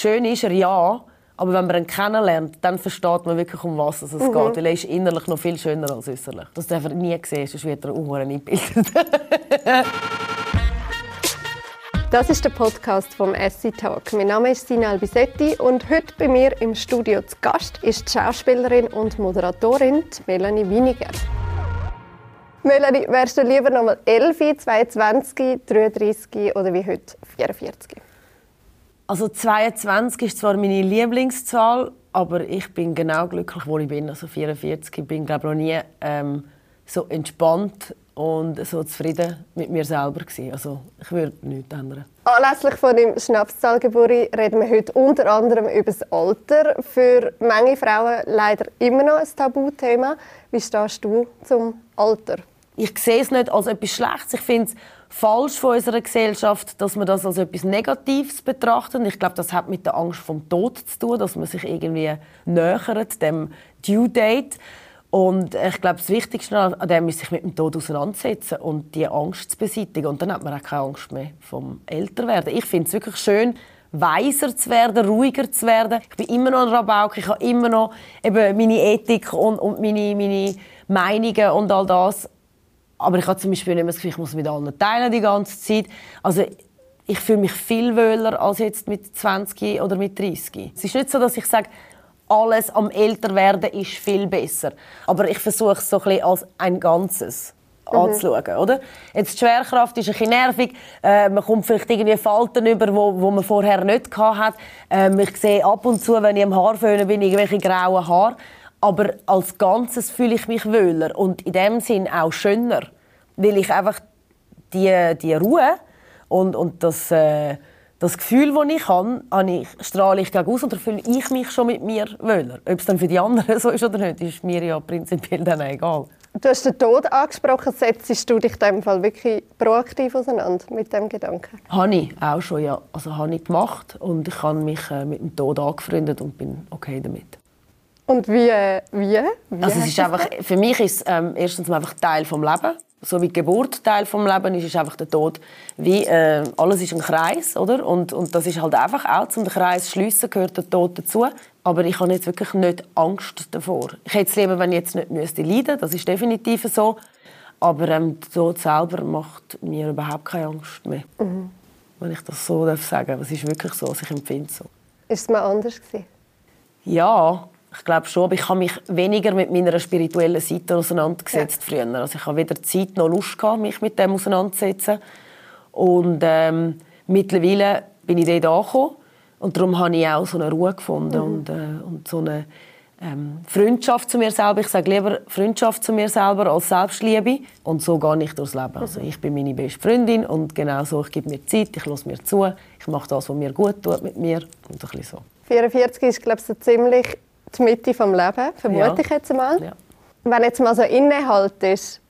schön ist er, ja, aber wenn man ihn kennenlernt, dann versteht man wirklich, um was es mhm. geht. Weil er ist innerlich noch viel schöner als äußerlich. Das darf er nie sehen, sonst wird er auch eingebildet. Das ist der Podcast vom Essie Talk. Mein Name ist Sina Albisetti und heute bei mir im Studio zu Gast ist die Schauspielerin und Moderatorin Melanie Winiger. Melanie, wärst du lieber noch mal 11, 22, 33 oder wie heute 44? Also 22 ist zwar meine Lieblingszahl, aber ich bin genau glücklich, wo ich bin. Also 44. Ich bin glaube noch nie ähm, so entspannt und so zufrieden mit mir selber gewesen. Also ich würde nichts ändern. Anlässlich von dem Schnapszahlgeburi reden wir heute unter anderem über das Alter. Für manche Frauen leider immer noch ein Tabuthema. Wie stehst du zum Alter? Ich sehe es nicht als etwas Schlechtes. Ich finde es falsch von unserer Gesellschaft, dass man das als etwas Negatives betrachtet. Ich glaube, das hat mit der Angst vom Tod zu tun, dass man sich irgendwie nähert dem Due Date. Und ich glaube, das Wichtigste an dem ist, sich mit dem Tod auseinandersetzen und die Angst zu beseitigen. Und dann hat man auch keine Angst mehr vom Älterwerden. Ich finde es wirklich schön, weiser zu werden, ruhiger zu werden. Ich bin immer noch ein Rabauk, ich habe immer noch eben meine Ethik und, und meine, meine Meinungen und all das. Aber ich habe zum Beispiel nicht mehr das Gefühl, ich muss mit allen teilen die ganze Zeit. Also ich fühle mich viel wohler als jetzt mit 20 oder mit 30. Es ist nicht so, dass ich sage, alles am Älterwerden ist viel besser. Aber ich versuche es so ein bisschen als ein Ganzes mhm. anzuschauen, oder? Jetzt die Schwerkraft ist ein bisschen nervig. Äh, man kommt vielleicht irgendwie Falten über, wo, wo man vorher nicht hatte. Ähm, ich sehe ab und zu, wenn ich am Haar föhne, bin irgendwelche grauen Haare. Aber als Ganzes fühle ich mich wohler und in dem Sinn auch schöner, weil ich einfach die, die Ruhe und, und das äh, das Gefühl, das ich habe, habe ich, strahle ich aus und da fühle ich mich schon mit mir wohler. Ob es dann für die anderen so ist oder nicht, ist mir ja prinzipiell dann egal. Du hast den Tod angesprochen. Setzt du dich in dem Fall wirklich proaktiv auseinander mit dem Gedanken? Habe ich auch schon, ja. Also habe ich gemacht und ich habe mich äh, mit dem Tod angefreundet und bin okay damit. Und wie? Äh, wie? wie also es ist einfach, für mich ist es ähm, erstens einfach Teil des Lebens so wie die Geburt Teil des Lebens ist, ist einfach der Tod wie äh, alles ist ein Kreis, oder? Und, und das ist halt einfach auch zum Kreis zu schliessen gehört der Tod dazu. Aber ich habe jetzt wirklich nicht Angst davor. Ich hätte es lieber, wenn ich jetzt nicht müsste leiden, das ist definitiv so. Aber ähm, der Tod selber macht mir überhaupt keine Angst mehr. Mhm. Wenn ich das so darf sagen, es ist wirklich so, also ich empfinde so. Ist es mal anders gewesen? Ja, ich glaube schon, aber ich habe mich weniger mit meiner spirituellen Seite auseinandergesetzt ja. früher. Also ich habe weder Zeit noch Lust gehabt, mich mit dem auseinanderzusetzen. Und ähm, mittlerweile bin ich dort angekommen und darum habe ich auch so eine Ruhe gefunden mhm. und, äh, und so eine ähm, Freundschaft zu mir selber. Ich sage lieber Freundschaft zu mir selber als Selbstliebe. Und so gehe ich durchs Leben. Also ich bin meine beste Freundin und genau so, ich gebe mir Zeit, ich lasse mir zu, ich mache das, was mir gut tut mit mir und ein bisschen so. 44 ist, glaube ich, so ziemlich die Mitte des Lebens, vermute ja. ich jetzt mal. Ja. Wenn jetzt mal so innehaltest,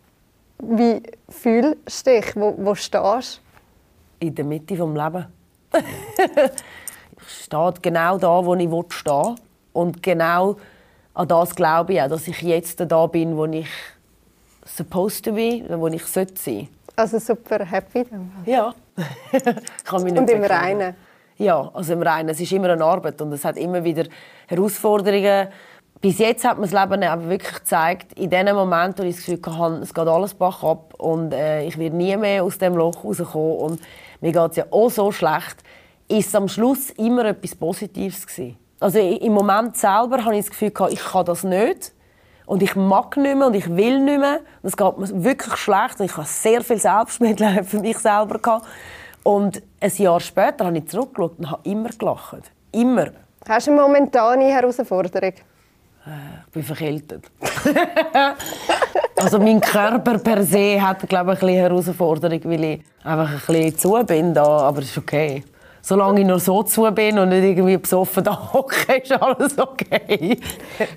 wie fühlst du dich? Wo, wo stehst du? In der Mitte des Lebens. ich stehe genau da, wo ich stehen will. Und genau an das glaube ich auch, dass ich jetzt da bin, wo ich supposed to be, wo ich sollte sein. Also super happy. Ja. kann mich nicht Und im Reinen. Ja, also im Reinen. Es ist immer eine Arbeit und es hat immer wieder Herausforderungen. Bis jetzt hat mir das Leben aber wirklich gezeigt, in den Momenten, wo ich das Gefühl hatte, es geht alles bach ab und äh, ich werde nie mehr aus dem Loch rauskommen und mir geht es ja auch so schlecht, ist am Schluss immer etwas Positives gewesen. Also im Moment selber habe ich das Gefühl ich kann das nicht und ich mag nicht mehr und ich will nicht mehr. Es geht mir wirklich schlecht und ich habe sehr viel Selbstmitleid für mich selber gehabt. Und ein Jahr später habe ich zurückgeschaut und habe immer gelacht. Immer. Hast du eine momentane Herausforderung? Äh, ich bin verkältet. also mein Körper per se hat glaube ich, eine Herausforderung, weil ich einfach ein bisschen zu bin da, aber es ist okay. Solange ich nur so zu bin und nicht irgendwie besoffen da hocke, ist alles okay.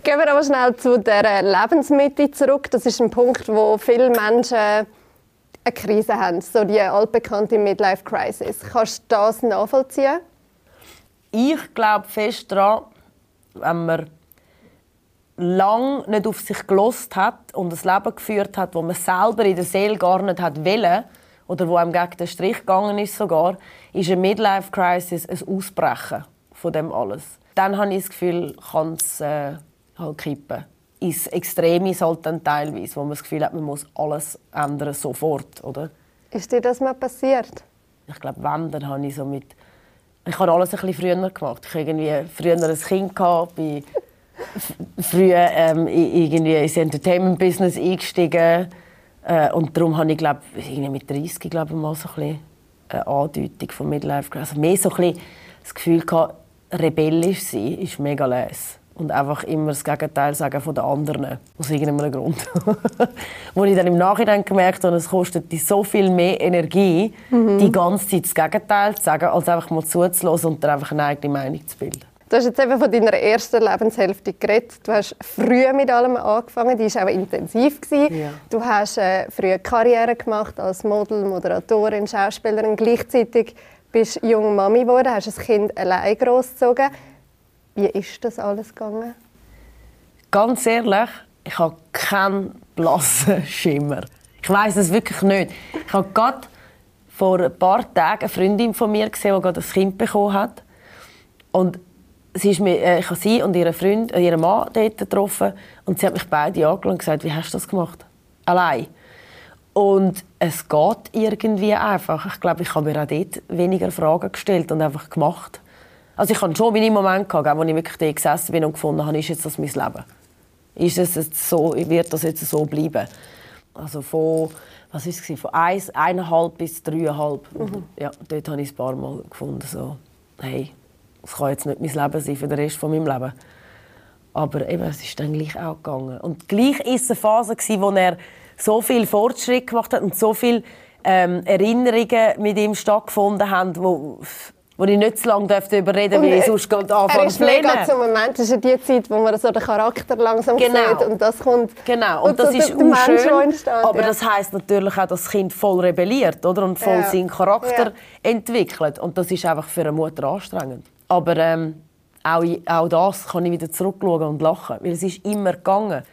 Gehen wir aber schnell zu der Lebensmitte zurück. Das ist ein Punkt, wo viele Menschen eine Krise haben, so die altbekannte Midlife Crisis. Kannst du das nachvollziehen? Ich glaube fest daran, wenn man lang nicht auf sich gelost hat und ein Leben geführt hat, wo man selber in der Seele gar nicht hat wollen, oder wo einem gegen den Strich gegangen ist sogar, ist eine Midlife Crisis ein Ausbrechen von dem alles. Dann habe ich das Gefühl, kann es äh, halt kippen. Ins Extreme ist halt dann teilweise, wo man das Gefühl hat, man muss alles ändern, sofort, oder? Ist dir das mal passiert? Ich glaube, wenn, dann habe ich so mit... Ich habe alles ein bisschen früher gemacht. Ich habe irgendwie früher ein Kind gehabt, bin früher ähm, irgendwie ins Entertainment-Business eingestiegen. Äh, und darum habe ich, glaube irgendwie mit 30 glaube ich, mal so ein bisschen eine Andeutung von Midlife Also mehr so ein bisschen das Gefühl gehabt, rebellisch sein ist mega les. Und einfach immer das Gegenteil sagen von den anderen. Aus irgendeinem Grund. Wo ich dann im Nachhinein gemerkt habe, es kostet dich so viel mehr Energie, mhm. die ganze Zeit das Gegenteil zu sagen, als einfach mal zuzulassen und dann einfach eine eigene Meinung zu bilden. Du hast jetzt eben von deiner ersten Lebenshälfte geredet. Du hast früh mit allem angefangen, die war auch intensiv. Ja. Du hast äh, früh Karriere gemacht als Model, Moderatorin, Schauspielerin. Gleichzeitig bist du junge Mami geworden, hast ein Kind allein großgezogen. Wie ist das alles gegangen? Ganz ehrlich, ich habe keinen blassen Schimmer. Ich weiß es wirklich nicht. Ich habe gerade vor ein paar Tagen eine Freundin von mir gesehen, die gerade ein Kind bekommen hat. Und sie ist mir, äh, ich habe sie und ihren Freund, äh, ihren Mann dort getroffen und sie hat mich beide angeschaut und gesagt, wie hast du das gemacht? Allein. Und es geht irgendwie einfach. Ich glaube, ich habe mir auch dort weniger Fragen gestellt und einfach gemacht. Also ich hatte schon meine Momente, gehabt, wo ich wirklich dort gesessen bin und gefunden habe, ist jetzt das mein Leben? Ist es jetzt so, wird das jetzt so bleiben? Also von, was ist es, von eins, eineinhalb bis dreieinhalb. Mhm. Ja, dort habe ich ein paar Mal gefunden, so, hey, das kann jetzt nicht mein Leben sein für den Rest von meinem Leben. Aber eben, es ist dann gleich auch gegangen. Und gleich war es eine Phase, in der er so viel Fortschritt gemacht hat und so viele ähm, Erinnerungen mit ihm stattgefunden haben, wo, wo ich nicht so lange darüber reden durfte, wie ich sonst gerade anfangen zu mega zum Moment, das ist ja die Zeit, wo man so den Charakter langsam genau. sieht und das kommt genau. und, und das so ist der, der schön, aber ja. das heisst natürlich auch, dass das Kind voll rebelliert oder? und voll ja. seinen Charakter ja. entwickelt und das ist einfach für eine Mutter anstrengend. Aber ähm, auch, auch das kann ich wieder zurückschauen und lachen, weil es ist immer gegangen.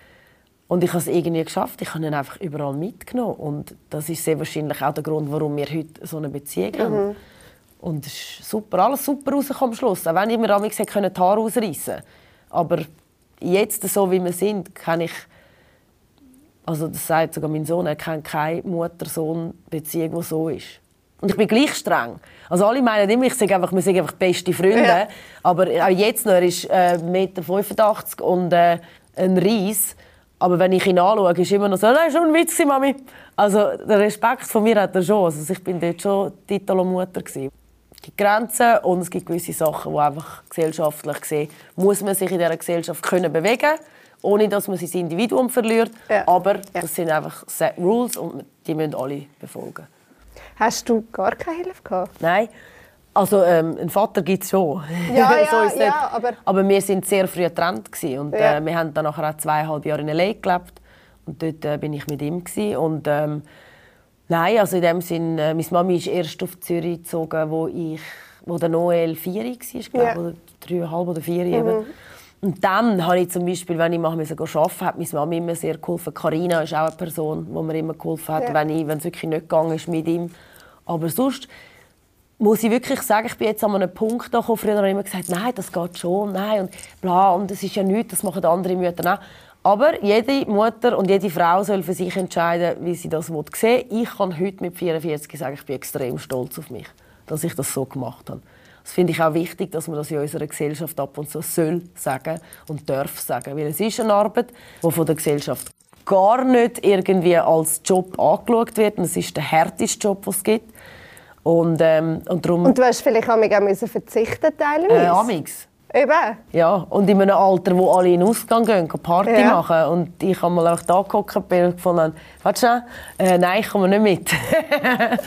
Und ich habe es irgendwie geschafft. Ich habe ihn einfach überall mitgenommen. Und das ist sehr wahrscheinlich auch der Grund, warum wir heute so eine Beziehung mhm. haben. Und es ist super, alles super rausgekommen am Schluss. Auch wenn ich mir damals die Haare ausreißen Aber jetzt, so wie wir sind, kann ich... Also das sagt sogar mein Sohn, er kennt keine Mutter-Sohn-Beziehung, die so ist. Und ich bin gleich streng. Also alle meinen immer, ich sage einfach, wir sind einfach beste Freunde. Ja. Aber auch jetzt noch, er ist äh, 1,85 Meter und äh, ein Ries. Aber wenn ich ihn anschaue, ist immer noch so, nein, schon ein Witz, Mami. Also der Respekt von mir hat er schon. Also ich bin dort schon Titelmutter gewesen. Es gibt Grenzen und es gibt gewisse Sachen, die einfach gesellschaftlich gesehen, muss man sich in dieser Gesellschaft können bewegen ohne dass man sein Individuum verliert. Ja. Aber ja. das sind einfach Set Rules und die müssen alle befolgen. Hast du gar keine Hilfe gehabt? Nein. Also ähm, einen Vater gibt es schon. Ja, ja, so ja, aber... aber wir sind sehr früh getrennt und ja. äh, wir haben dann nachher auch zweieinhalb Jahre in L.A. gelebt und dort äh, bin ich mit ihm gewesen. und ähm, nein, also in dem Sinn, äh, meine Mami ist erst auf Zürich gezogen, wo ich, wo der Noel vier war, glaube ja. oder dreieinhalb oder vier mhm. Und dann habe ich zum Beispiel, wenn ich mal arbeiten musste, hat meine Mama immer sehr geholfen. Carina ist auch eine Person, die mir immer geholfen hat, wenn, ich, wenn es wirklich nicht gegangen ist mit ihm. Aber sonst muss ich wirklich sagen, ich bin jetzt an einem Punkt gekommen, früher habe ich immer gesagt, nein, das geht schon, nein und bla, und das ist ja nichts, das machen andere Mütter auch. Aber jede Mutter und jede Frau soll für sich entscheiden, wie sie das sehen will. Ich kann heute mit 44 sagen, ich bin extrem stolz auf mich, dass ich das so gemacht habe. Das finde ich auch wichtig, dass man das in unserer Gesellschaft ab und zu soll sagen und darf sagen. Weil es ist eine Arbeit, die von der Gesellschaft gar nicht irgendwie als Job angeschaut wird. Und es ist der härteste Job, den es gibt. Und, ähm, und, darum, und du hast vielleicht auch verzichten teilweise? Äh, amix. Eben. Ja, und in einem Alter, wo alle in den Ausgang gehen, Party ja. machen. Und ich habe mal einfach da geguckt und gefunden, warte äh, nein, ich komme nicht mit.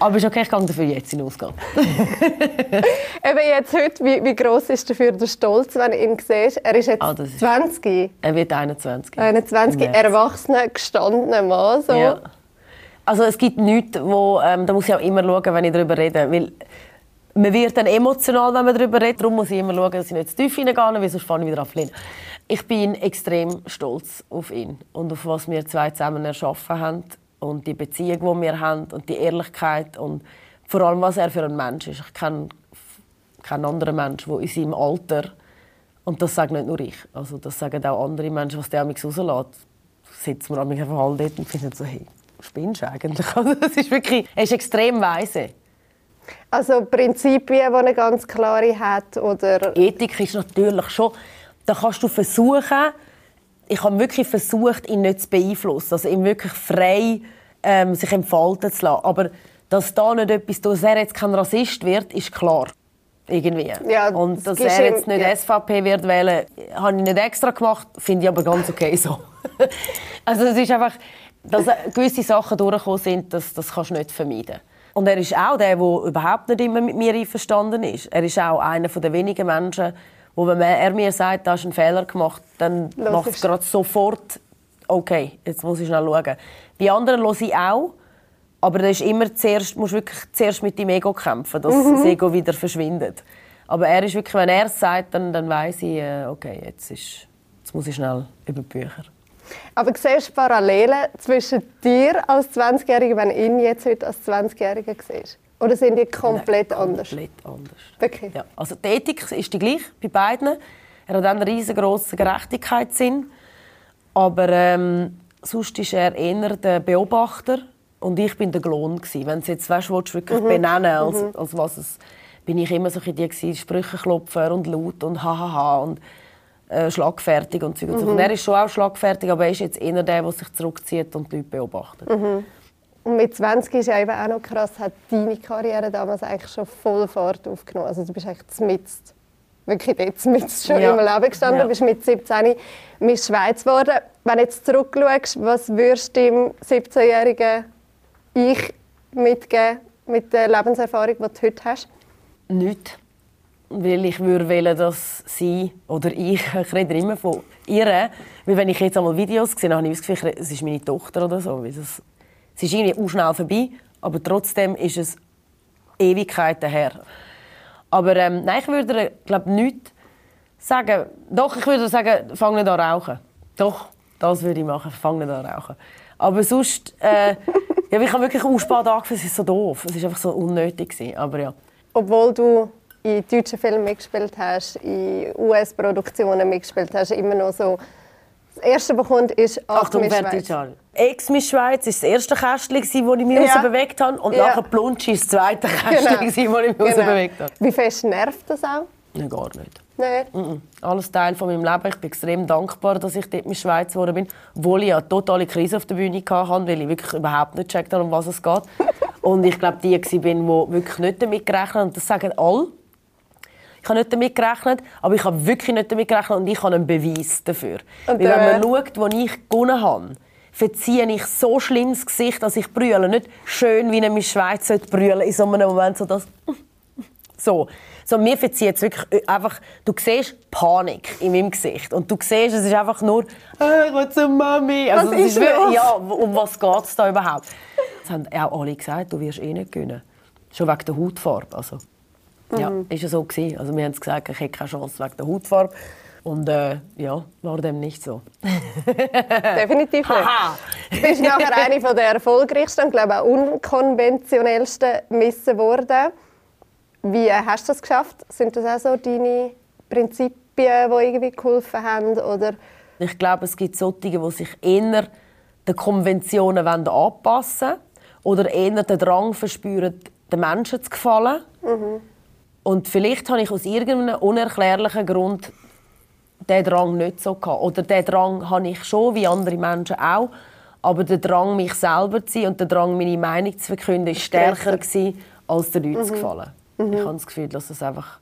Aber ist okay, ich gehe dafür jetzt in den Ausgang. Eben jetzt heute, wie, wie gross ist dafür der Stolz, wenn du ihn siehst? Er ist jetzt ah, ist 20. Er wird 21. 21, erwachsener, gestandener Mann. So. Ja. Also es gibt nichts, wo, ähm, da muss ich auch immer schauen, wenn ich darüber rede. Weil man wird dann emotional, wenn man darüber redet. Darum muss ich immer schauen, dass ich nicht zu tief hineingehe, weil sonst fange ich wieder an zu Ich bin extrem stolz auf ihn und auf was wir zwei zusammen erschaffen haben und die Beziehung, die wir haben und die Ehrlichkeit und vor allem, was er für ein Mensch ist. Ich kenne kein anderer Mensch, der in seinem Alter, und das sage nicht nur ich, also das sagen auch andere Menschen, was der mich rauslässt, sitzen wir einfach alle dort und finden so, hey, spinnst du eigentlich? Also, das ist wirklich, er ist extrem weise. Also Prinzipien, die eine ganz klare hat, oder? Ethik ist natürlich schon, da kannst du versuchen, ich habe wirklich versucht, ihn nicht zu beeinflussen, also ihn wirklich frei ähm, sich entfalten zu lassen. Aber dass da nicht etwas, dass er jetzt kein Rassist wird, ist klar. Irgendwie. Ja, und dass er jetzt nicht ja. SVP wird wählen, habe ich nicht extra gemacht, finde ich aber ganz okay so. also es ist einfach, dass gewisse Sachen durchgekommen sind, das, das kannst du nicht vermeiden. Und er ist auch der, der überhaupt nicht immer mit mir einverstanden ist. Er ist auch einer der wenigen Menschen, wo wenn er mir sagt, du hast einen Fehler gemacht, dann macht es gerade sofort, okay, jetzt muss ich schnell schauen. Bei anderen höre ich auch, aber da ist immer zuerst, musst wirklich zuerst mit dem Ego kämpfen, dass mhm. das Ego wieder verschwindet. Aber er ist wirklich, wenn er es sagt, dann, dann weiß ich, äh, okay, jetzt, ist, jetzt muss ich schnell über die Bücher. Aber siehst du Parallelen zwischen dir als 20-Jähriger, wenn ihn jetzt heute als 20-Jähriger siehst? Oder sind die komplett Nein, anders? Komplett anders. Wirklich? Ja. Also die Ethik ist die gleiche bei beiden. Er hat einen riesengroßen Gerechtigkeitssinn. Aber ähm, sonst ist er eher der Beobachter und ich bin der Klon Wenn du jetzt weißt, willst, wirklich mhm. benennen als, mhm. als was es bin ich immer so die gewesen, Sprücheklopfer und laut und hahaha und äh, schlagfertig und so. Mhm. Und er ist schon auch schlagfertig, aber er ist jetzt eher der, der sich zurückzieht und die Leute beobachtet. Mhm. Und mit 20 ist ja eben auch noch krass, hat deine Karriere damals eigentlich schon voll Fahrt aufgenommen. Also du bist eigentlich mitten, wirklich jetzt mit schon ja. im Leben gestanden, ja. bist mit 17 Miss Schweiz geworden. Wenn du jetzt zurückschaust, was würdest du dem 17-jährigen Ich mitgeben mit der Lebenserfahrung, die du heute hast? Nichts. Weil ich würde wollen, dass sie oder ich, ich rede immer von ihr, weil wenn ich jetzt einmal Videos sehe, habe ich das Gefühl, es ist meine Tochter oder so. Das es ist irgendwie auch schnell vorbei, aber trotzdem ist es Ewigkeiten her. Aber ähm, nein, ich würde glaube nichts sagen. Doch, ich würde sagen, fang nicht an rauchen. Doch, das würde ich machen, fang nicht an rauchen. Aber sonst, äh, ja, ich habe wirklich auch spät angefangen, es ist so doof. Es war einfach so unnötig. Aber ja. Obwohl du in deutschen Filmen mitgespielt hast, in US-Produktionen mitgespielt hast, immer noch so das erste, was kommt, ist Achtung, Schweiz. Ex Miss Schweiz war das erste Kästchen, das ich mich ja. bewegt habe. Und ja. nachher Plunsch ist das zweite Kästchen, genau. das ich mich genau. bewegt habe. Wie fest nervt das auch? Nein, gar nicht. Nein. Alles Teil von meinem Leben. Ich bin extrem dankbar, dass ich dort in Schweiz geworden bin. Obwohl ich eine totale Krise auf der Bühne hatte, weil ich wirklich überhaupt nicht gecheckt habe, um was es geht. und ich glaube, die war, die wirklich nicht damit gerechnet haben. Und das sagen alle. Ich habe nicht damit gerechnet, aber ich habe wirklich nicht damit gerechnet und ich habe einen Beweis dafür. Und Weil wenn man schaut, wo ich gewonnen habe, verziehe ich so schlimmes Gesicht, dass ich brülle. Nicht schön, wie eine Schweiz brüllen in so einem Moment, so das... So. So, mir verzieht es wirklich einfach, du siehst Panik in meinem Gesicht. Und du siehst, es ist einfach nur, äh, ich will zur Mami. Also, was ist, ist wirklich, ja, um was geht es da überhaupt? Das haben auch alle gesagt, du wirst eh nicht gewinnen. Schon wegen der Hautfarbe. Also. Ja, mhm. ist ja so gewesen. Also wir haben gesagt, ich hätte keine Chance wegen der Hautfarbe. Und äh, ja, war dem nicht so. Definitiv nicht. du bist nachher eine von der erfolgreichsten und glaube auch unkonventionellsten Missen geworden. Wie hast du das geschafft? Sind das auch so deine Prinzipien, die irgendwie geholfen haben? Oder? Ich glaube, es gibt solche, die sich eher den Konventionen anpassen wollen oder eher den Drang verspüren, den Menschen zu gefallen. Mhm und vielleicht habe ich aus irgendeinem unerklärlichen Grund den Drang nicht so gehabt. Oder den Drang habe ich schon, wie andere Menschen auch. Aber der Drang, mich selber zu sein und der Drang, meine Meinung zu verkünden, war stärker gewesen, als den Leuten mhm. zu gefallen. Mhm. Ich habe das Gefühl, dass es einfach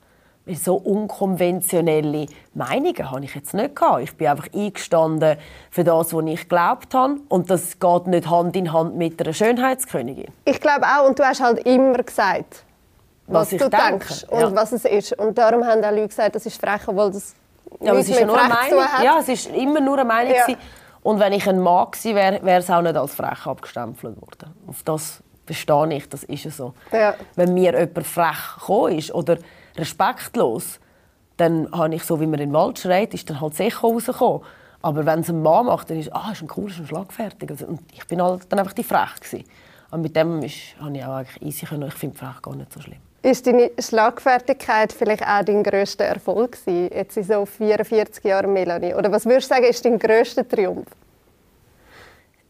so unkonventionelle Meinungen habe ich jetzt nicht gehabt. Ich bin einfach eingestanden für das, was ich geglaubt habe. Und das geht nicht Hand in Hand mit einer Schönheitskönigin. Ich glaube auch. Und du hast halt immer gesagt, was, was du denke. denkst und ja. was es ist. Und darum haben auch Leute gesagt, das ist frech, obwohl das ja, es ist ja nur eine Meinung. Ja, es ist immer nur eine Meinung. Ja. Und wenn ich ein Mann gewesen wäre, wäre es auch nicht als frech abgestempelt worden. Auf das verstehe ich, das ist so. Ja. Wenn mir jemand frech gekommen ist oder respektlos, dann habe ich, so wie man in den Wald schreit, ist dann halt sicher rausgekommen. Aber wenn es ein Mann macht, dann ist es, ah, ist ein cooler, ist ein schlagfertig. Also, und ich bin halt dann einfach die frech gewesen. Und mit dem ist, habe ich auch eigentlich easy können. Ich finde frech gar nicht so schlimm. Ist deine Schlagfertigkeit vielleicht auch dein grösster Erfolg gewesen, jetzt in so 44 Jahren Melanie? Oder was würdest du sagen, ist dein grösster Triumph?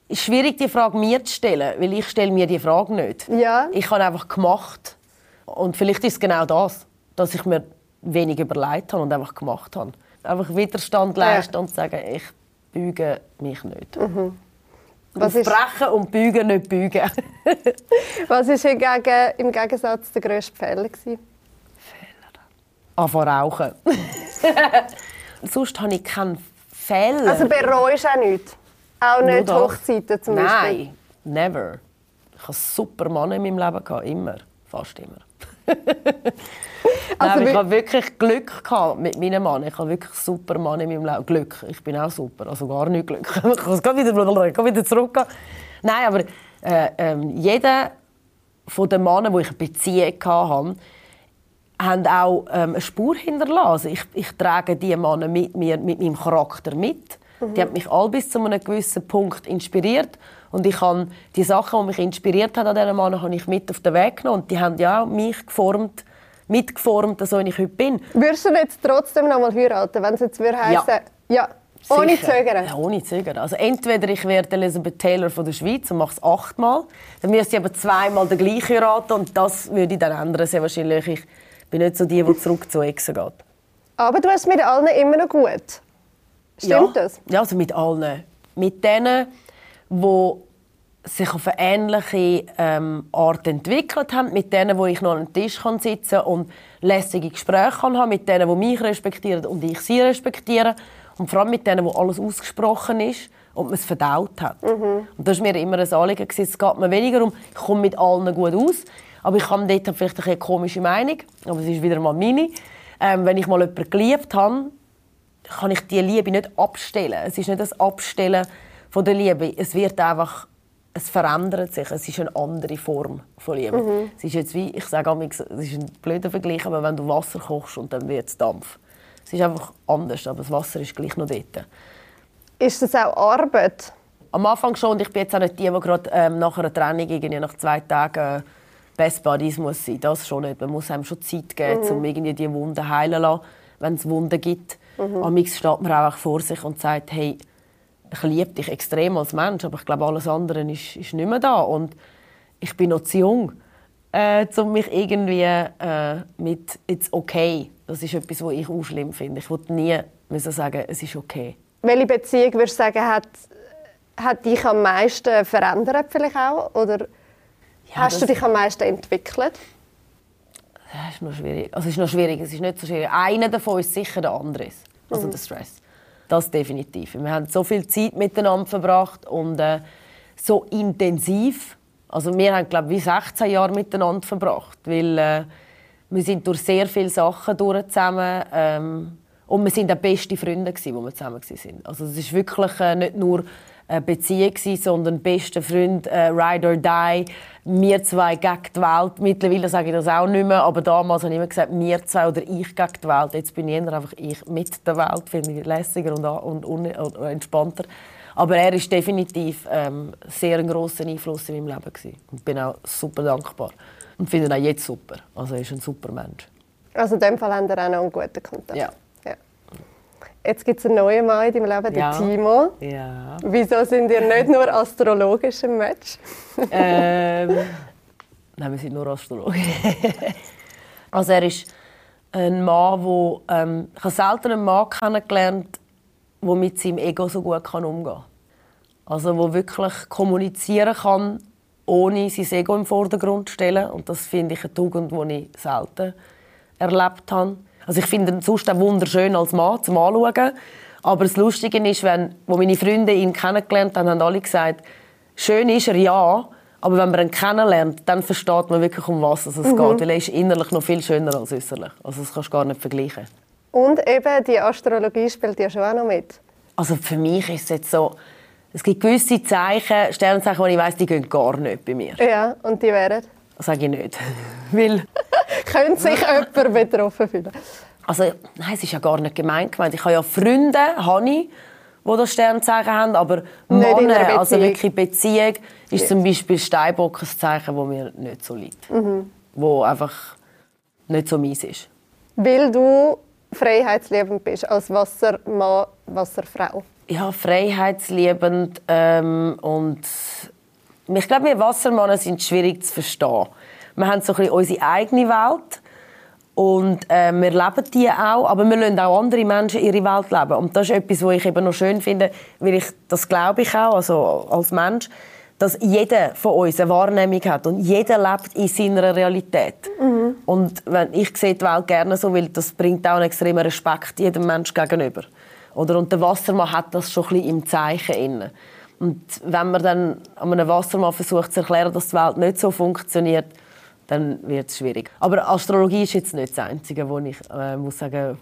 Es ist schwierig, die Frage mir zu stellen, weil ich stelle mir die Frage nicht. Ja. Ich habe einfach gemacht. Und vielleicht ist es genau das, dass ich mir wenig überlegt habe und einfach gemacht habe. Einfach Widerstand leisten ja. und sagen, ich büge mich nicht. Mhm. Was ist... und bügen, nicht bügen. Was war im Gegensatz der grösste Fehler? Fehler? Anfangen rauchen. Sonst habe ich keinen Fehler. Also bereust du auch nichts? Auch nicht Nur Hochzeiten zum Beispiel? Nein, never. Ich hatte super Mann in meinem Leben, immer. Fast immer. also Nein, ich habe wirklich Glück gehabt mit meinem Mann. Ich habe wirklich super Mann in meinem Leben. Glück. Ich bin auch super. Also gar nicht Glück. ich muss wieder, wieder zurückgehen. Nein, aber äh, äh, jeder von den Männern, die ich eine Beziehung hatte, haben auch ähm, eine Spur hinterlassen. Ich, ich trage diese Männer mit mir, mit meinem Charakter mit. Mhm. Die haben mich all bis zu einem gewissen Punkt inspiriert. Und ich habe die Sachen, die mich inspiriert haben an diesen Männern, habe ich mit auf den Weg genommen. Und die haben ja auch mich geformt, mitgeformt, so wie ich heute bin. Würdest du jetzt trotzdem noch mal heiraten, wenn es jetzt würde heißen, ja. ja. Ohne Zögern? Ja, ohne Zögern. Also entweder ich werde Elizabeth Taylor von der Schweiz und mache es achtmal, dann müsste ich aber zweimal den gleichen heiraten und das würde ich dann ändern. Sehr wahrscheinlich. Ich bin nicht so die, die zurück zu Exen geht. Aber du hast mit allen immer noch gut. Stimmt ja. das? Ja, also mit allen. Mit denen, die sich auf eine ähnliche ähm, Art entwickelt haben, mit denen, wo ich noch an den Tisch kann sitzen und lässige Gespräche kann haben, mit denen, die mich respektieren und ich sie respektiere und vor allem mit denen, wo alles ausgesprochen ist und man es verdaut hat. Mhm. Und das war mir immer ein Anliegen. Es geht mir weniger um, ich komme mit allen gut aus, aber ich habe dort vielleicht eine komische Meinung, aber es ist wieder mal meine. Ähm, wenn ich mal jemanden geliebt habe, kann ich die Liebe nicht abstellen. Es ist nicht das Abstellen von der Liebe. Es wird einfach, es verändert sich. Es ist eine andere Form von Liebe. Mhm. Es ist jetzt wie, ich sage es ist ein blöder Vergleich, aber wenn du Wasser kochst und dann wird es Dampf. Es ist einfach anders, aber das Wasser ist gleich noch dort. Ist das auch Arbeit? Am Anfang schon. Ich bin jetzt auch nicht die, die gerade ähm, nach einer Trennung irgendwie nach zwei Tagen äh, Best Buddies muss sein. Das schon nicht. Man muss einem schon Zeit geben, mhm. um irgendwie die Wunden heilen zu lassen, wenn es Wunden gibt. Mhm. Am steht man auch vor sich und sagt, hey, ich liebe dich extrem als Mensch, aber ich glaube, alles andere ist, ist nicht mehr da. Und ich bin noch zu jung, äh, um mich irgendwie äh, mit «it's okay», das ist etwas, was ich auch schlimm finde. Ich wollte nie müssen sagen, es ist okay. Welche Beziehung würdest du sagen, hat, hat dich am meisten verändert vielleicht auch? Oder ja, hast du dich am meisten entwickelt? Das ist noch schwierig. Also es ist noch schwierig. Es ist nicht so schwierig. Einer davon ist sicher der andere. Also mhm. der Stress. Das definitiv. Wir haben so viel Zeit miteinander verbracht und äh, so intensiv. Also wir haben glaube ich 16 Jahre miteinander verbracht, weil äh, wir sind durch sehr viele Sachen durch zusammen ähm, und wir sind auch beste Freunde gewesen, wo wir zusammen waren. Also es ist wirklich äh, nicht nur eine Beziehung, sondern bester Freund, äh, Ride or Die. Wir zwei gegen die Welt. Mittlerweile sage ich das auch nicht mehr, aber damals habe ich immer gesagt, wir zwei oder ich gegen die Welt. Jetzt bin ich eher einfach ich mit der Welt, finde ich lässiger und, und, und, entspannter. Aber er ist definitiv ähm, sehr ein grosser Einfluss in meinem Leben gewesen. und bin auch super dankbar und finde ihn auch jetzt super. Also er ist ein super Mensch. Also in dem Fall haben wir auch noch einen guten Kontakt. Ja. Jetzt gibt es einen neuen Mann in deinem Leben, ja. den Timo. Ja. Wieso sind ihr nicht nur astrologisch im Match? ähm, nein, wir sind nur Astrologen. also er ist ein Mann, wo ähm, ich habe selten einen Mann kennengelernt, der mit seinem Ego so gut kann umgehen kann. Also wo wirklich kommunizieren kann, ohne sein Ego im Vordergrund zu stellen. Und das finde ich eine Tugend, die ich selten erlebt habe. Also ich finde ihn sonst auch wunderschön als Mann zum Anschauen. Aber das Lustige ist, wenn, wo meine Freunde ihn kennengelernt haben, haben alle gesagt, schön ist er, ja, aber wenn man ihn kennenlernt, dann versteht man wirklich, um was es mhm. geht. Weil er ist innerlich noch viel schöner als äußerlich. Also das kannst du gar nicht vergleichen. Und eben, die Astrologie spielt ja schon auch noch mit. Also für mich ist es jetzt so, es gibt gewisse Zeichen, Sternzeichen, die ich weiss, die gehen gar nicht bei mir. Ja, und die wären? Das sage ich nicht. Weil könnte sich jemand betroffen fühlen? Also, nein, es ist ja gar nicht gemein gemeint. Ich habe ja Freunde, habe die das Sternzeichen haben, aber Männer, also wirklich Beziehung, ist ja. zum Beispiel Steinbock ein Zeichen, das mir nicht so liegt. Mhm. Wo einfach nicht so meins ist. Weil du freiheitsliebend bist, als Wassermann, Wasserfrau. Ja, freiheitsliebend ähm, und ich glaube, wir Wassermänner sind schwierig zu verstehen. Wir haben so ein bisschen unsere eigene Welt und äh, wir leben die auch, aber wir lassen auch andere Menschen ihre Welt leben. Und das ist etwas, was ich eben noch schön finde, weil ich das glaube ich auch, also als Mensch, dass jeder von uns eine Wahrnehmung hat und jeder lebt in seiner Realität. Mhm. Und wenn ich sehe die Welt gerne so, weil das bringt auch einen extremen Respekt jedem Menschen gegenüber. Oder und der Wassermann hat das schon ein bisschen im Zeichen inne. Und wenn man dann einem Wassermann versucht zu erklären, dass die Welt nicht so funktioniert, dann wird es schwierig. Aber Astrologie ist jetzt nicht das Einzige, wo ich äh, muss sagen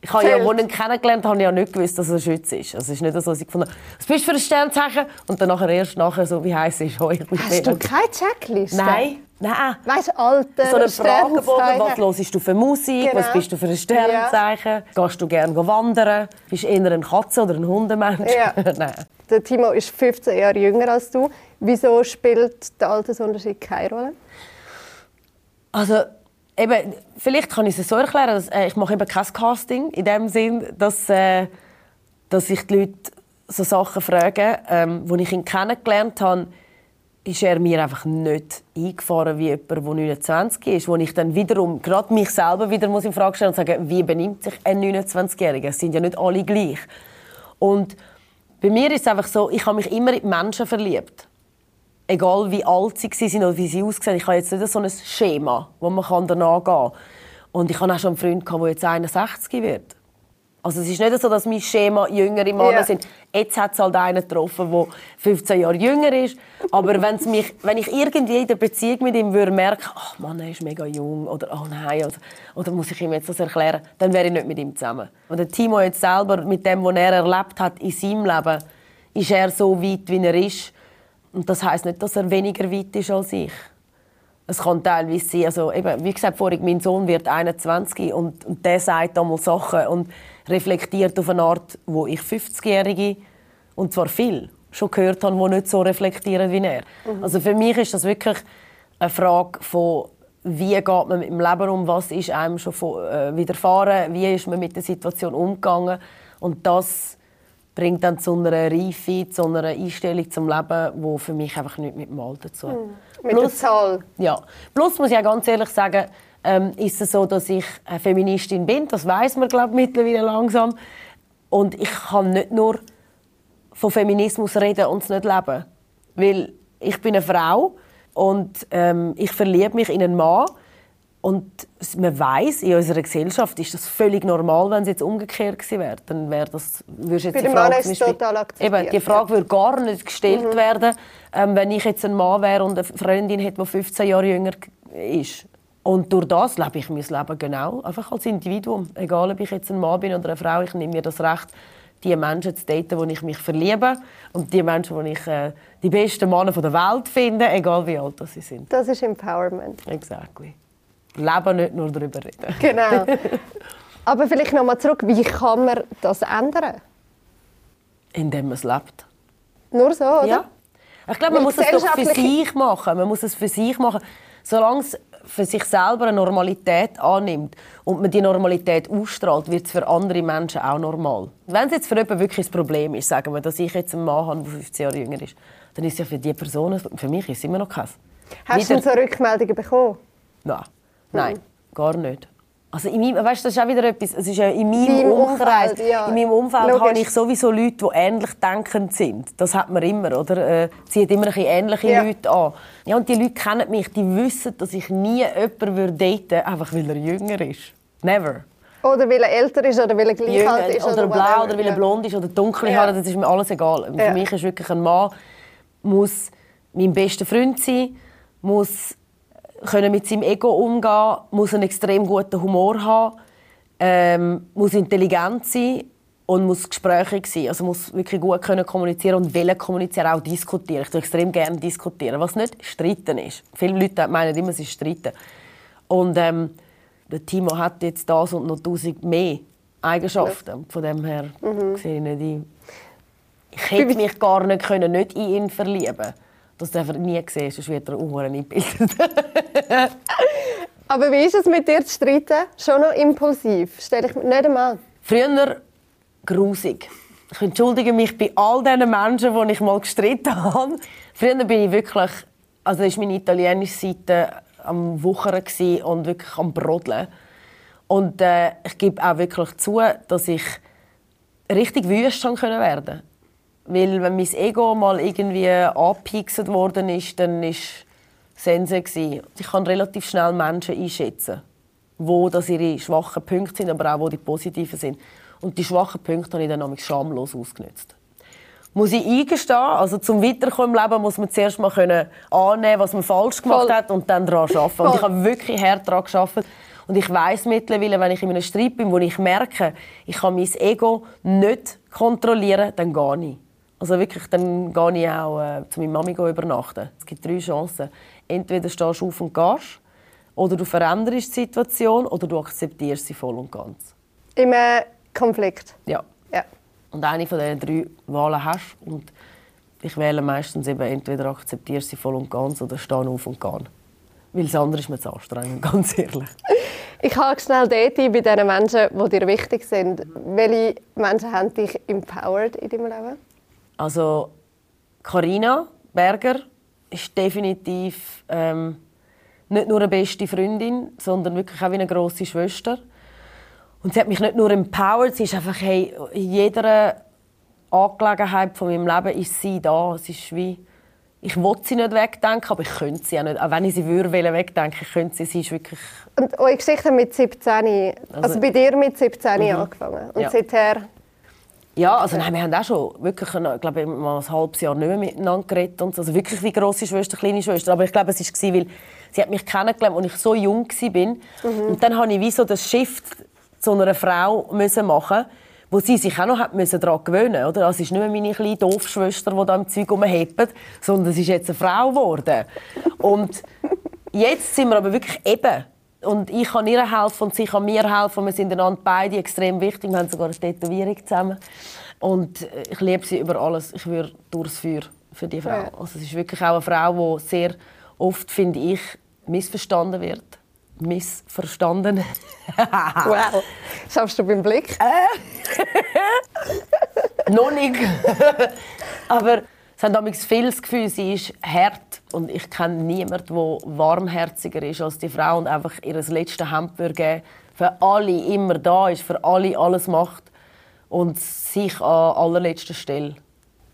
ich habe ja, als ich ihn kennengelernt habe, ich ja nicht gewusst, dass er Schütze ist. Also es ist nicht so, dass ich gefunden was bist du für ein Sternzeichen? Und dann nachher erst nachher so, wie heisst es? Oh, Hast du keine Checkliste? Nein. Nein. Weißt du, Alter, So einen Fragebogen, was hörst du für Musik, genau. was bist du für ein Sternzeichen, ja. gehst du gerne wandern, bist du eher ein Katze- oder ein Hundemensch? Ja. Nein. Der Timo ist 15 Jahre jünger als du. Wieso spielt der Altersunterschied keine Rolle? Also, eben, vielleicht kann ich es so erklären, dass, äh, ich mache eben kein Casting in dem Sinn, dass, äh, dass ich die Leute so Sachen frage, ähm, wo ich ihn kennengelernt habe, ist er mir einfach nicht eingefahren wie jemand, der 29 ist, wo ich dann wiederum gerade mich selber wieder muss in Frage stellen und sagen, wie benimmt sich ein 29-Jähriger? Es sind ja nicht alle gleich. Und bei mir ist es einfach so, ich habe mich immer in Menschen verliebt egal wie alt sie waren oder wie sie aussehen, ich habe jetzt nicht so ein Schema, wo man danach gehen kann. Und ich habe auch schon einen Freund, der jetzt 61 wird. Also es ist nicht so, dass mein Schema jüngere Männer yeah. sind. Jetzt hat es halt einen getroffen, der 15 Jahre jünger ist. Aber wenn's mich, wenn ich irgendwie in der Beziehung mit ihm würde merken, ach Mann, er ist mega jung oder oh nein, oder, oder muss ich ihm jetzt das erklären, dann wäre ich nicht mit ihm zusammen. Und der Timo jetzt selber, mit dem, was er erlebt hat in seinem Leben, ist er so weit, wie er ist. Und das heißt nicht, dass er weniger weit ist als ich. Es kann teilweise sein, also eben, wie gesagt vorhin, mein Sohn wird 21 und, und der sagt einmal Sachen und reflektiert auf eine Art, wo ich 50-Jährige und zwar viel schon gehört habe, die nicht so reflektieren wie er. Mhm. Also für mich ist das wirklich eine Frage von wie geht man mit dem Leben um, was ist einem schon äh, widerfahren, wie ist man mit der Situation umgegangen und das bringt dann zu einer Reife, zu einer Einstellung zum Leben, wo für mich einfach nicht mit dem Alter zu mhm. Mit Plus, der Zahl. Ja. Plus muss ich auch ganz ehrlich sagen, ähm, ist es so, dass ich eine Feministin bin. Das weiß man glaube mittlerweile langsam. Und ich kann nicht nur von Feminismus reden und es nicht leben, weil ich bin eine Frau und ähm, ich verliebe mich in einen Mann und man weiß, in unserer Gesellschaft ist das völlig normal, wenn es jetzt umgekehrt gewesen wäre. Dann wäre das, würdest jetzt Bei die Frage, ist total akzeptiert. Eben, die Frage würde gar nicht gestellt mhm. werden, ähm, wenn ich jetzt ein Mann wäre und eine Freundin hätte, die 15 Jahre jünger ist. Und durch das lebe ich mein Leben genau, einfach als Individuum. Egal, ob ich jetzt ein Mann bin oder eine Frau, ich nehme mir das Recht, die Menschen zu daten, wo ich mich verliebe und die Menschen, wo ich äh, die besten Männer der Welt finde, egal wie alt sie sind. Das ist Empowerment. Exactly. Leben nicht nur darüber reden. Genau. Aber vielleicht noch mal zurück, wie kann man das ändern? Indem man es lebt. Nur so, oder? Ja. Ich glaube, man muss es doch für sich machen. Man muss es für sich machen. Solange es für sich selber eine Normalität annimmt und man die Normalität ausstrahlt, wird es für andere Menschen auch normal. Wenn es jetzt für jemanden wirklich ein Problem ist, sagen wir, dass ich jetzt einen Mann habe, der 15 Jahre jünger ist, dann ist es ja für diese Person, für mich ist es immer noch keins. Hast Wieder... du so Rückmeldungen bekommen? Nein. Nein, gar nicht. Also in meinem, weißt, das ist auch wieder etwas, es ist ja in meinem Dein Umkreis, Umfeld, ja. in meinem Umfeld Logisch. habe ich sowieso Leute, die ähnlich denkend sind. Das hat man immer, oder? Äh, zieht immer ein ähnliche ja. Leute an. Ja, und die Leute kennen mich, die wissen, dass ich nie jemanden würde daten einfach weil er jünger ist. Never. Oder weil er älter ist oder weil er gleich jünger, alt ist. Oder, oder blau oder weil er blond ist oder dunkle Haare, das ist mir alles egal. Für mich ist wirklich ein Mann muss mein bester Freund sein, muss können mit seinem Ego umgehen, muss einen extrem guten Humor haben, ähm, muss intelligent sein und muss gesprächig sein. Also muss wirklich gut können kommunizieren und wollen kommunizieren, auch diskutieren. Ich tue extrem gerne diskutieren, was nicht streiten ist. Viele Leute meinen immer, es ist streiten. Und ähm, der Timo hat jetzt das und noch tausend mehr Eigenschaften. Von dem her mhm. sehe ich nicht ein. Ich hätte mich gar nicht können, nicht in ihn verlieben das darf er nie sehen, sonst wird er unhuren eingebildet. Aber wie ist es mit dir zu streiten? Schon noch impulsiv? Stell ich mir nicht einmal. Früher grusig. Ich entschuldige mich bei all diesen Menschen, die ich mal gestritten habe. Früher bin ich wirklich, also ist meine italienische Seite am Wuchern und wirklich am Brodeln. Und äh, ich gebe auch wirklich zu, dass ich richtig wüst werden Weil wenn mein Ego mal irgendwie angepixelt worden ist, dann ist Sense Ich kann relativ schnell Menschen einschätzen, wo das ihre schwachen Punkte sind, aber auch wo die positiven sind. Und die schwachen Punkte habe ich dann nämlich schamlos ausgenutzt. Muss ich eingestehen, also zum Weiterkommen im Leben muss man zuerst mal können annehmen, was man falsch gemacht Voll. hat und dann daran arbeiten. Und ich habe wirklich hart daran gearbeitet. Und ich weiß mittlerweile, wenn ich in einem Streit bin, wo ich merke, ich kann mein Ego nicht kontrollieren, dann gehe ich. Also wirklich, dann gehe ich auch äh, zu meiner Mami übernachten. Es gibt drei Chancen. Entweder stehst du auf und gehst, oder du veränderst die Situation, oder du akzeptierst sie voll und ganz. Im äh, Konflikt? Ja. ja. Und eine von diesen drei Wahlen hast und ich wähle meistens eben entweder akzeptierst sie voll und ganz oder stehe auf und gehe. Weil das andere ist mir zu anstrengend, ganz ehrlich. Ich habe schnell dort bei den Menschen, die dir wichtig sind. Welche Menschen haben dich empowered in deinem Leben? Also, Karina Berger ist definitiv ähm, nicht nur eine beste Freundin, sondern wirklich auch wie eine grosse Schwester. Und sie hat mich nicht nur empowered, sie ist einfach hey, in jeder Angelegenheit von meinem Leben ist sie da. Es ist wie ich wollte sie nicht wegdenken, aber ich könnte sie auch nicht. Auch wenn ich sie würde wegdenken, ich könnte sie. Sie ist wirklich... Und eure Geschichte mit 17, also, also bei dir mit 17 mhm. angefangen und ja. seither... Ja, also nein, wir haben auch schon wirklich, ich glaube, mal ein halbes Jahr nicht mehr miteinander geredet. Und so. Also wirklich wie grosse Schwester, kleine Schwester. Aber ich glaube, es war, weil sie hat mich kennengelernt, als ich so jung war. Mhm. Und dann habe ich wie so das Shift zu einer Frau müssen machen wo sie sich auch noch hat müssen daran gewöhnen musste. Also es ist nicht mehr meine kleine Doofschwester, die da im Zeug rumhebt, sondern es ist jetzt eine Frau geworden. Und jetzt sind wir aber wirklich eben. Und ich kann ihr helfen und sie kann mir helfen. Wir sind einander beide extrem wichtig. Wir haben sogar eine Tätowierung zusammen. Und äh, ich liebe sie über alles. Ich würde durchs Feuer für die Frau. Ja. Also es ist wirklich auch eine Frau, die sehr oft, finde ich, missverstanden wird missverstanden. wow. Schaffst du beim Blick? Äh. Noch nicht. Aber es haben damals viel das Gefühl, sie ist hart. Und ich kenne niemanden, der warmherziger ist als die Frau und einfach ihr letztes Hemd geben Für alle immer da ist, für alle alles macht und sich an allerletzter Stelle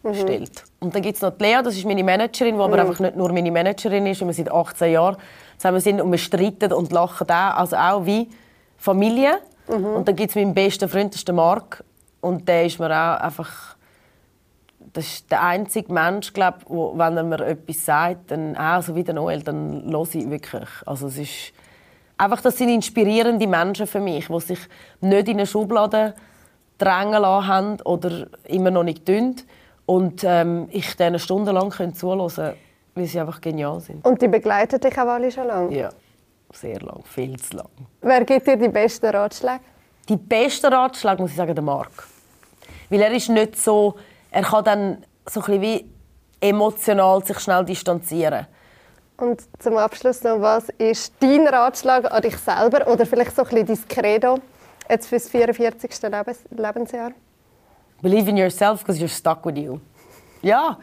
mhm. stellt. Und dann gibt es noch die Lea, das ist meine Managerin, die aber mhm. einfach nicht nur meine Managerin ist, wir seit 18 Jahren zusammen sind und wir streiten und lachen auch, also auch wie Familie. Mhm. Und dann gibt es meinen besten Freund, das ist der Marc. Und der ist mir auch einfach... Das ist der einzige Mensch, glaub, wo, wenn er mir etwas sagt, dann auch so wie der Noel, dann höre ich wirklich. Also es ist einfach, das sind inspirierende Menschen für mich, die sich nicht in eine Schublade drängen lassen haben oder immer noch nicht tun. Und ähm, ich denen stundenlang zuhören kann weil sie einfach genial sind. Und die begleiten dich auch alle schon lange? Ja, sehr lang, viel zu lang. Wer gibt dir die besten Ratschläge? Die besten Ratschläge muss ich sagen, der Marc. Weil er ist nicht so, er kann dann so ein bisschen wie emotional sich schnell distanzieren. Und zum Abschluss noch, was ist dein Ratschlag an dich selber oder vielleicht so ein bisschen dein Credo jetzt für das 44. Lebensjahr? Believe in yourself because you're stuck with you. Ja,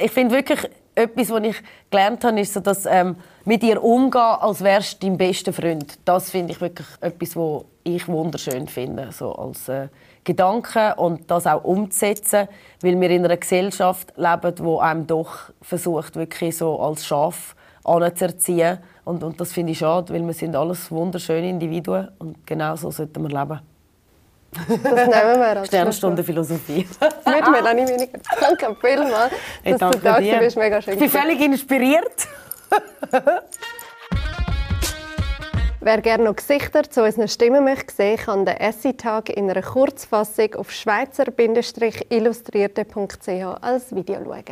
ich finde wirklich, etwas, was ich gelernt habe, ist so, dass ähm, mit ihr umgehen, als wärst du dein bester Freund. Das finde ich wirklich etwas, was ich wunderschön finde, so als äh, Gedanke und das auch umzusetzen, weil wir in einer Gesellschaft leben, wo einem doch versucht, wirklich so als Schaf anzuerziehen. Und, und das finde ich schade, weil wir sind alles wunderschöne Individuen und genau so sollten wir leben. Das nehmen wir als Sternstunde Philosophie. Mit Melanie Winiger. Danke vielmals, dass danke du da bist. Mega schön. Ich bin völlig inspiriert. Wer gerne noch Gesichter zu unseren Stimmen möchte sehen, kann den Essay-Tag in einer Kurzfassung auf schweizer-illustrierte.ch als Video schauen.